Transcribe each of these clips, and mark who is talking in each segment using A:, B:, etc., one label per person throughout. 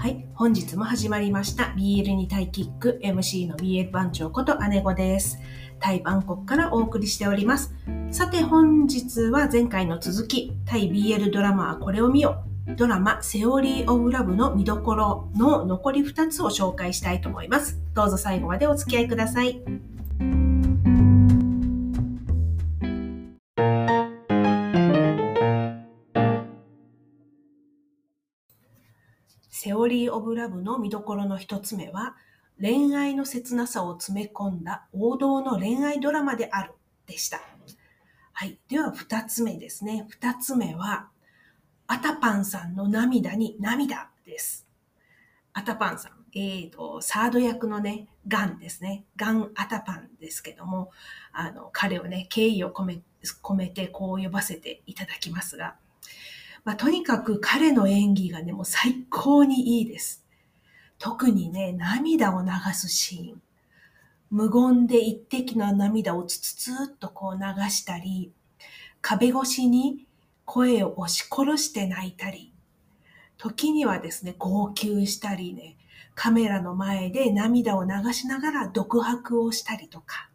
A: はい、本日も始まりました BL にタイキック MC の BL 番長こと姉子です。タイバンコクからお送りしております。さて本日は前回の続き、タイ BL ドラマはこれを見よ。ドラマセオリーオブラブの見どころの残り2つを紹介したいと思います。どうぞ最後までお付き合いください。リー・オブ・ラブの見どころの一つ目は、恋愛の切なさを詰め込んだ王道の恋愛ドラマであるでした。はい。では二つ目ですね。二つ目は、アタパンさんの涙に涙です。アタパンさん。えーと、サード役のね、ガンですね。ガン・アタパンですけども、あの、彼をね、敬意を込め込めてこう呼ばせていただきますが、まあ、とにかく彼の演技がね、もう最高にいいです。特にね、涙を流すシーン。無言で一滴の涙をつつつっとこう流したり、壁越しに声を押し殺して泣いたり、時にはですね、号泣したりね、カメラの前で涙を流しながら独白をしたりとか、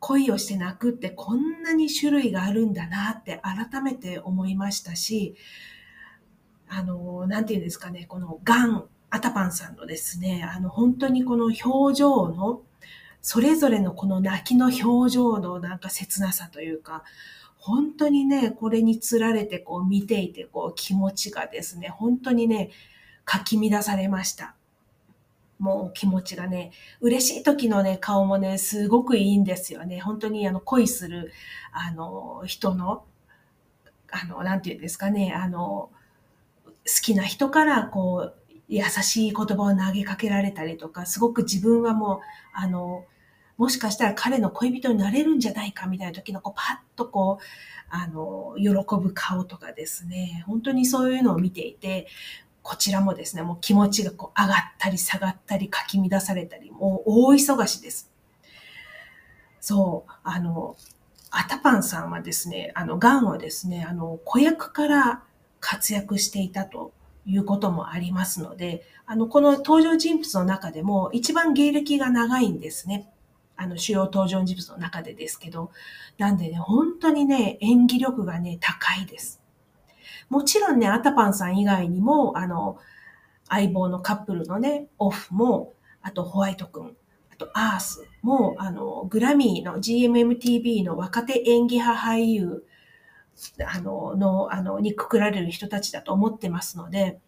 A: 恋をして泣くってこんなに種類があるんだなって改めて思いましたし、あの、なんていうんですかね、このガン、アタパンさんのですね、あの、本当にこの表情の、それぞれのこの泣きの表情のなんか切なさというか、本当にね、これにつられてこう見ていてこう気持ちがですね、本当にね、かき乱されました。もう気持ちがね、嬉しい時のね、顔もね、すごくいいんですよね。本当にあの恋する、あの、人の、あの、なんていうんですかね、あの、好きな人からこう、優しい言葉を投げかけられたりとか、すごく自分はもう、あの、もしかしたら彼の恋人になれるんじゃないかみたいな時のこうパッとこう、あの、喜ぶ顔とかですね、本当にそういうのを見ていて、こちらもですね、もう気持ちがこう上がったり下がったりかき乱されたり、もう大忙しです。そう、あの、アタパンさんはですね、あの、ガンはですね、あの、子役から活躍していたということもありますので、あの、この登場人物の中でも一番芸歴が長いんですね。あの、主要登場人物の中でですけど。なんでね、本当にね、演技力がね、高いです。もちろんね、アタパンさん以外にも、あの、相棒のカップルのね、オフも、あとホワイト君、あとアースも、あの、グラミーの GMMTV の若手演技派俳優、あの、の、あの、にくくられる人たちだと思ってますので、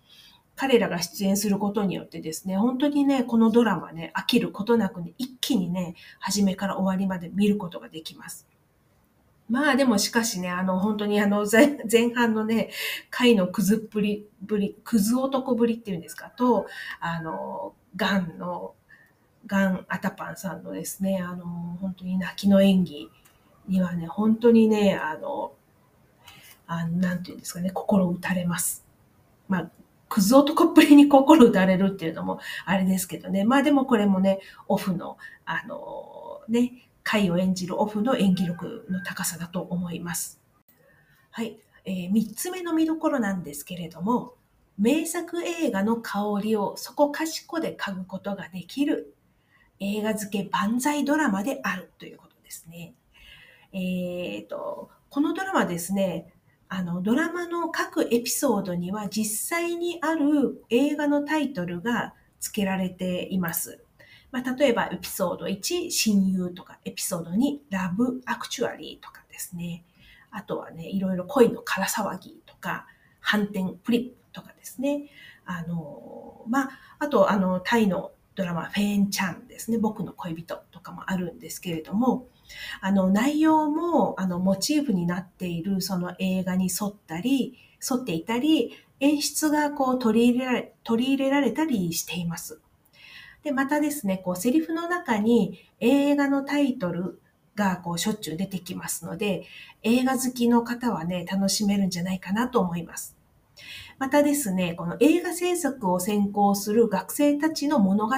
A: 彼らが出演することによってですね、本当にね、このドラマね、飽きることなくね、一気にね、初めから終わりまで見ることができます。まあでもしかしね、あの、本当にあの、前 前半のね、回のクズっぷり、ぶり、クズ男ぶりっていうんですか、と、あの、ガンの、ガンアタパンさんのですね、あの、本当に泣きの演技にはね、本当にね、あの、あなんていうんですかね、心打たれます。まあ、クズ男っぷりに心打たれるっていうのもあれですけどね。まあでもこれもね、オフの、あの、ね、回を演じるオフの演技力の高さだと思います。はい。えー、3つ目の見どころなんですけれども、名作映画の香りをそこかしこで嗅ぐことができる映画付け万歳ドラマであるということですね。えっ、ー、と、このドラマですね、あの、ドラマの各エピソードには実際にある映画のタイトルが付けられています。まあ、例えばエピソード1、親友とか、エピソード2、ラブアクチュアリーとかですね。あとはね、いろいろ恋の空騒ぎとか、反転フリップとかですね。あの、まあ、あと、あの、タイのドラマ、フェーンチャンですね。僕の恋人とかもあるんですけれども、あの、内容も、あの、モチーフになっているその映画に沿ったり、沿っていたり、演出がこう取り入れられ、取り入れられたりしています。で、またですね、こう、セリフの中に映画のタイトルがこう、しょっちゅう出てきますので、映画好きの方はね、楽しめるんじゃないかなと思います。またですね、この映画制作を専攻する学生たちの物語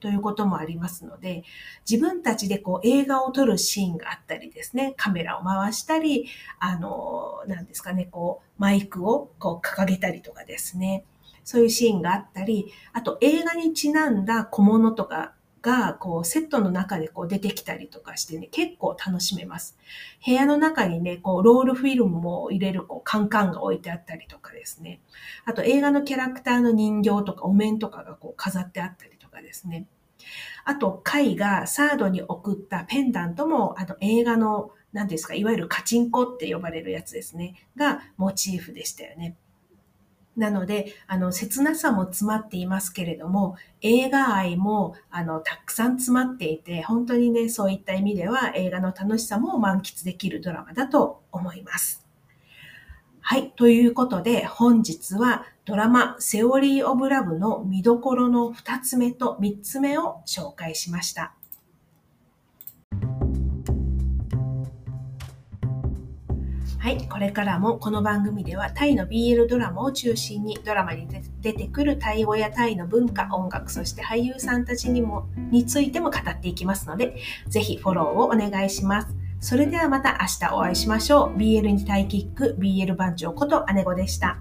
A: ということもありますので、自分たちでこう映画を撮るシーンがあったりですね、カメラを回したり、あの、なんですかね、こう、マイクをこう掲げたりとかですね、そういうシーンがあったり、あと映画にちなんだ小物とかが、こう、セットの中でこう出てきたりとかしてね、結構楽しめます。部屋の中にね、こう、ロールフィルムも入れる、こう、カンカンが置いてあったりとかですね。あと、映画のキャラクターの人形とか、お面とかがこう、飾ってあったりとかですね。あと、カイがサードに送ったペンダントも、あの、映画の、何ですか、いわゆるカチンコって呼ばれるやつですね、がモチーフでしたよね。なので、あの、切なさも詰まっていますけれども、映画愛も、あの、たくさん詰まっていて、本当にね、そういった意味では映画の楽しさも満喫できるドラマだと思います。はい。ということで、本日はドラマ、セオリー・オブ・ラブの見どころの2つ目と3つ目を紹介しました。はい、これからもこの番組ではタイの BL ドラマを中心にドラマに出てくるタイ語やタイの文化、音楽、そして俳優さんたちにもについても語っていきますので、ぜひフォローをお願いします。それではまた明日お会いしましょう。BL にタイキック、BL 番長こと姉子でした。